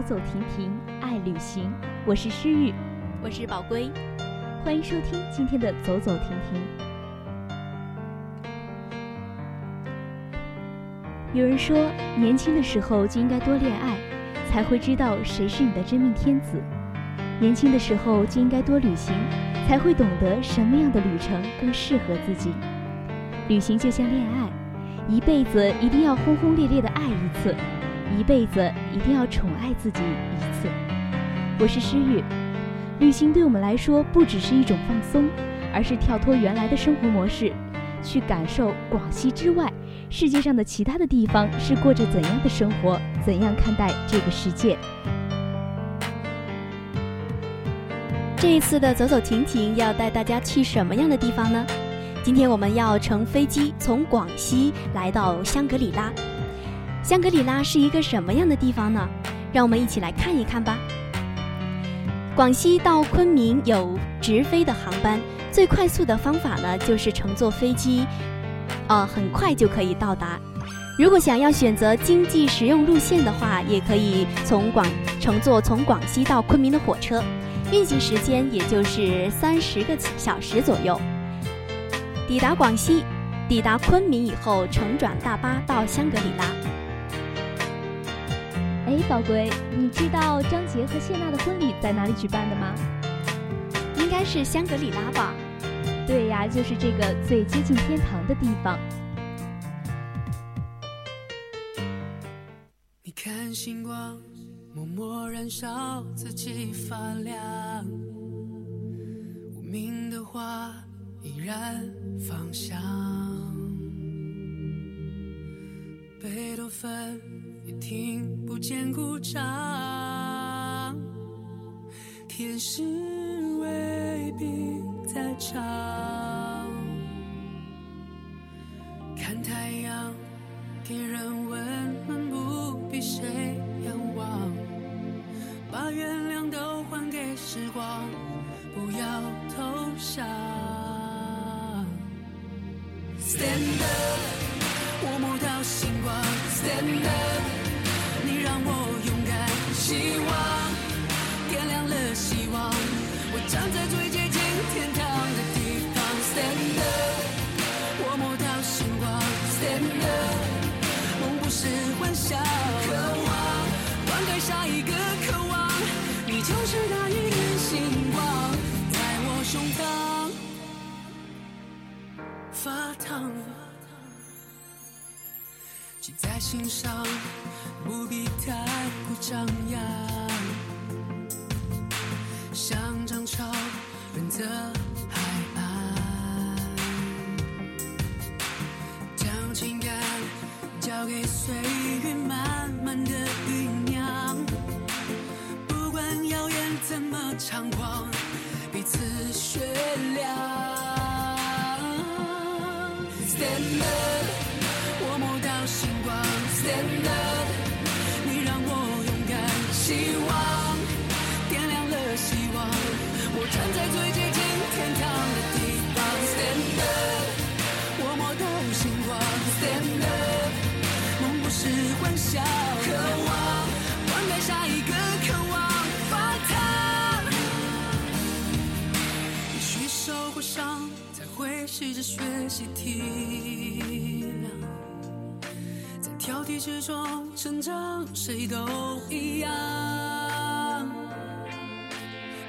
走走停停，爱旅行。我是诗玉，我是宝龟，欢迎收听今天的走走停停。有人说，年轻的时候就应该多恋爱，才会知道谁是你的真命天子；年轻的时候就应该多旅行，才会懂得什么样的旅程更适合自己。旅行就像恋爱，一辈子一定要轰轰烈烈的爱一次。一辈子一定要宠爱自己一次。我是诗雨，旅行对我们来说不只是一种放松，而是跳脱原来的生活模式，去感受广西之外世界上的其他的地方是过着怎样的生活，怎样看待这个世界。这一次的走走停停要带大家去什么样的地方呢？今天我们要乘飞机从广西来到香格里拉。香格里拉是一个什么样的地方呢？让我们一起来看一看吧。广西到昆明有直飞的航班，最快速的方法呢就是乘坐飞机，呃，很快就可以到达。如果想要选择经济实用路线的话，也可以从广乘坐从广西到昆明的火车，运行时间也就是三十个小时左右。抵达广西，抵达昆明以后，乘转大巴到香格里拉。哎，宝贵，你知道张杰和谢娜的婚礼在哪里举办的吗？应该是香格里拉吧。对呀，就是这个最接近天堂的地方。你看星光默默燃烧，自己发亮。无名的花依然芳香。贝多芬。听不见鼓掌，天使未必在场。看太阳，给人温暖，不比谁仰望。把原谅都还给时光，不要投降。Stand up。我摸到星光，Stand up，梦不是幻想，渴望灌溉下一个渴望，你就是那一点星光，在我胸膛发烫。记在心上，不必太过张扬，像张潮润泽交给岁月，慢慢的酝酿。不管谣言怎么猖狂，彼此雪亮。成长，谁都一样。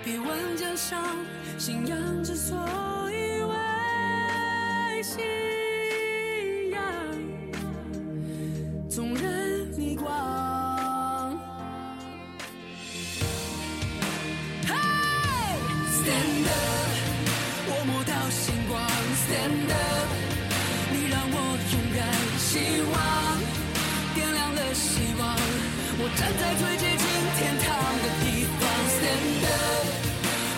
别问家乡信仰之所站在最接近天堂的地方，stand up，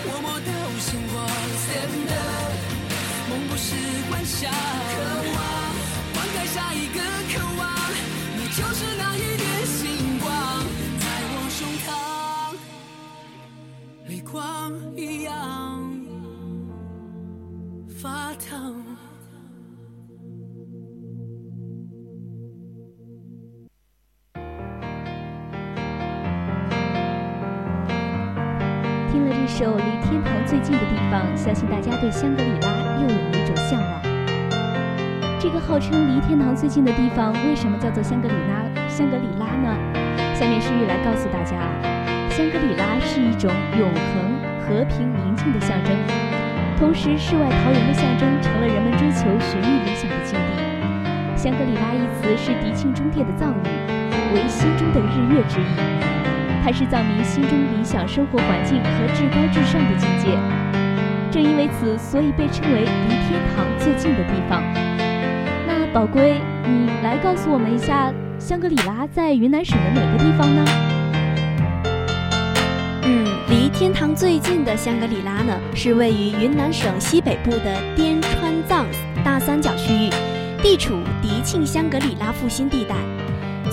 我摸到星光，stand up，梦不是幻想，首《离天堂最近的地方》，相信大家对香格里拉又有了一种向往。这个号称离天堂最近的地方，为什么叫做香格里拉？香格里拉呢？下面诗玉来告诉大家啊，香格里拉是一种永恒、和平、宁静的象征，同时世外桃源的象征，成了人们追求寻觅理想的境地。香格里拉一词是迪庆中殿的藏语，为心中的日月之意。它是藏民心中理想生活环境和至高至上的境界。正因为此，所以被称为离天堂最近的地方。那宝龟，你来告诉我们一下，香格里拉在云南省的哪个地方呢？嗯，离天堂最近的香格里拉呢，是位于云南省西北部的滇川藏大三角区域，地处迪庆香格里拉复兴地带。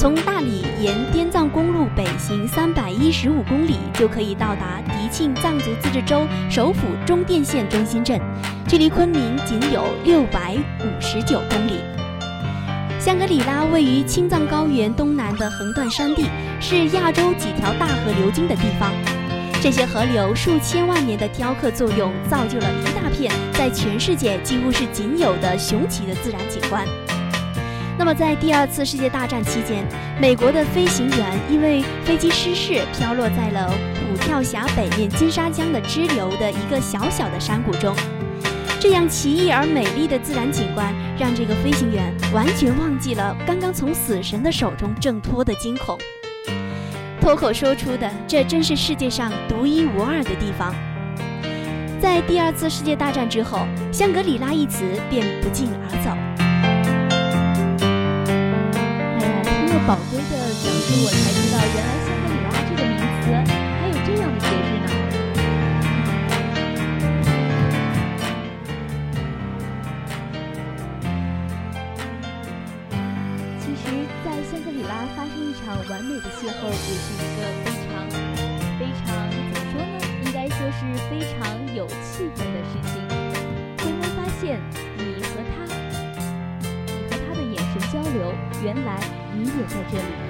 从大理沿滇藏公路北行三百一十五公里，就可以到达迪庆藏族自治州首府中甸县中心镇，距离昆明仅有六百五十九公里。香格里拉位于青藏高原东南的横断山地，是亚洲几条大河流经的地方。这些河流数千万年的雕刻作用，造就了一大片在全世界几乎是仅有的雄奇的自然景观。那么，在第二次世界大战期间，美国的飞行员因为飞机失事，飘落在了虎跳峡北面金沙江的支流的一个小小的山谷中。这样奇异而美丽的自然景观，让这个飞行员完全忘记了刚刚从死神的手中挣脱的惊恐，脱口说出的“这真是世界上独一无二的地方”。在第二次世界大战之后，香格里拉一词便不胫而走。宝贵的讲述，我才知道原来香格里拉这个名词还有这样的解释呢。其实，在香格里拉发生一场完美的邂逅，也是一个非常、非常怎么说呢？应该说是非常有气氛的事情。回头发现，交流，原来你也在这里。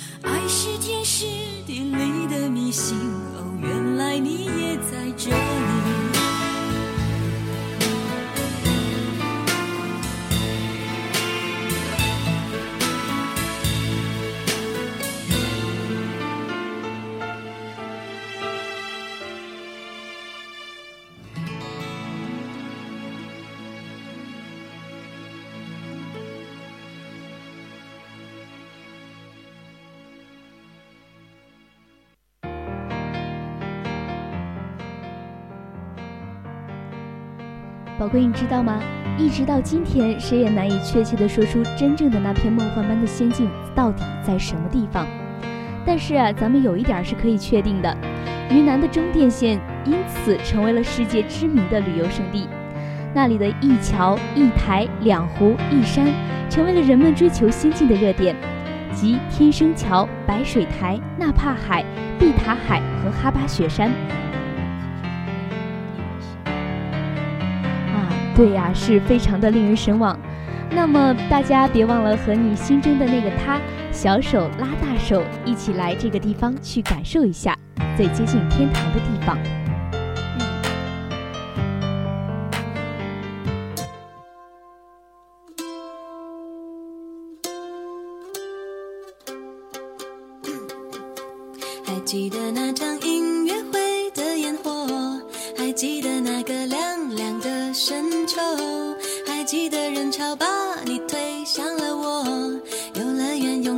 爱是天时地利的迷信，哦，原来你也在这里。宝贵，你知道吗？一直到今天，谁也难以确切地说出真正的那片梦幻般的仙境到底在什么地方。但是啊，咱们有一点是可以确定的：云南的中甸县因此成为了世界知名的旅游胜地。那里的一桥、一台、两湖、一山，成为了人们追求仙境的热点，即天生桥、白水台、纳帕海、碧塔海和哈巴雪山。对呀，是非常的令人神往。那么大家别忘了和你心中的那个他，小手拉大手，一起来这个地方去感受一下最接近天堂的地方。还记得那张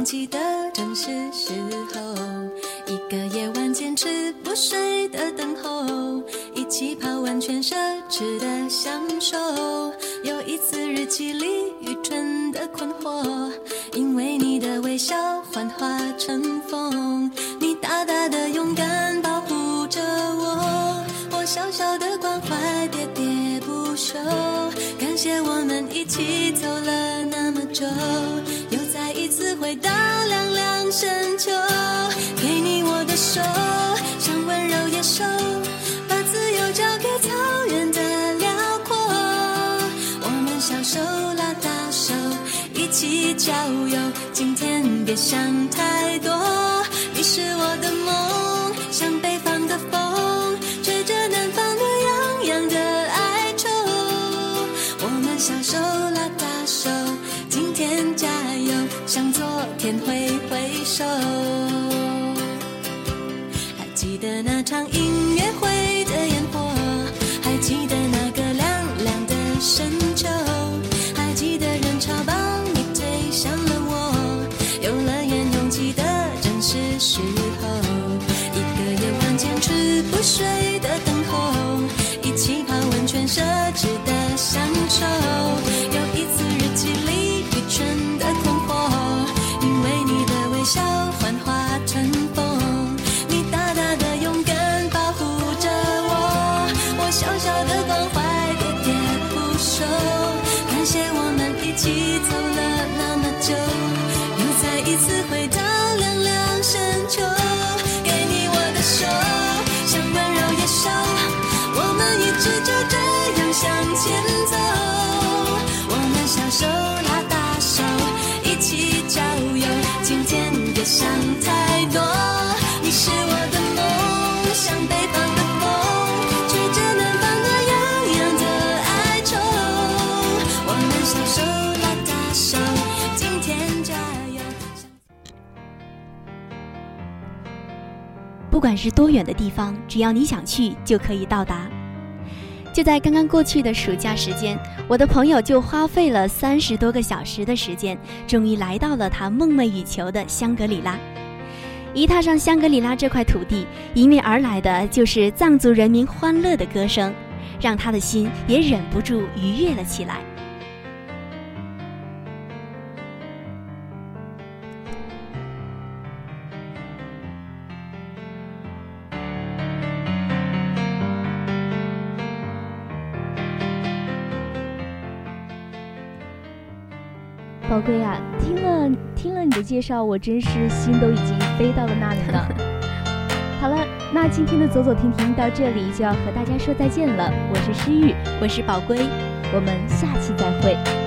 记得正是时候，一个夜晚坚持不睡的等候，一起泡温泉奢侈的享受，有一次日记里愚蠢的困惑，因为你的微笑幻化成风，你大大的勇敢保护着我，我小小的关怀喋喋不休，感谢我们一起走了那么久，回到凉凉深秋，给你我的手，像温柔野兽，把自由交给草原的辽阔，我们小手拉大手，一起郊游，今天别想太多，你是我的梦，唱一一起走了那么久，又再一次不管是多远的地方，只要你想去，就可以到达。就在刚刚过去的暑假时间，我的朋友就花费了三十多个小时的时间，终于来到了他梦寐以求的香格里拉。一踏上香格里拉这块土地，迎面而来的就是藏族人民欢乐的歌声，让他的心也忍不住愉悦了起来。宝贵啊，听了听了你的介绍，我真是心都已经飞到了那里了。好了，那今天的走走停停到这里就要和大家说再见了。我是诗玉，我是宝龟，我们下期再会。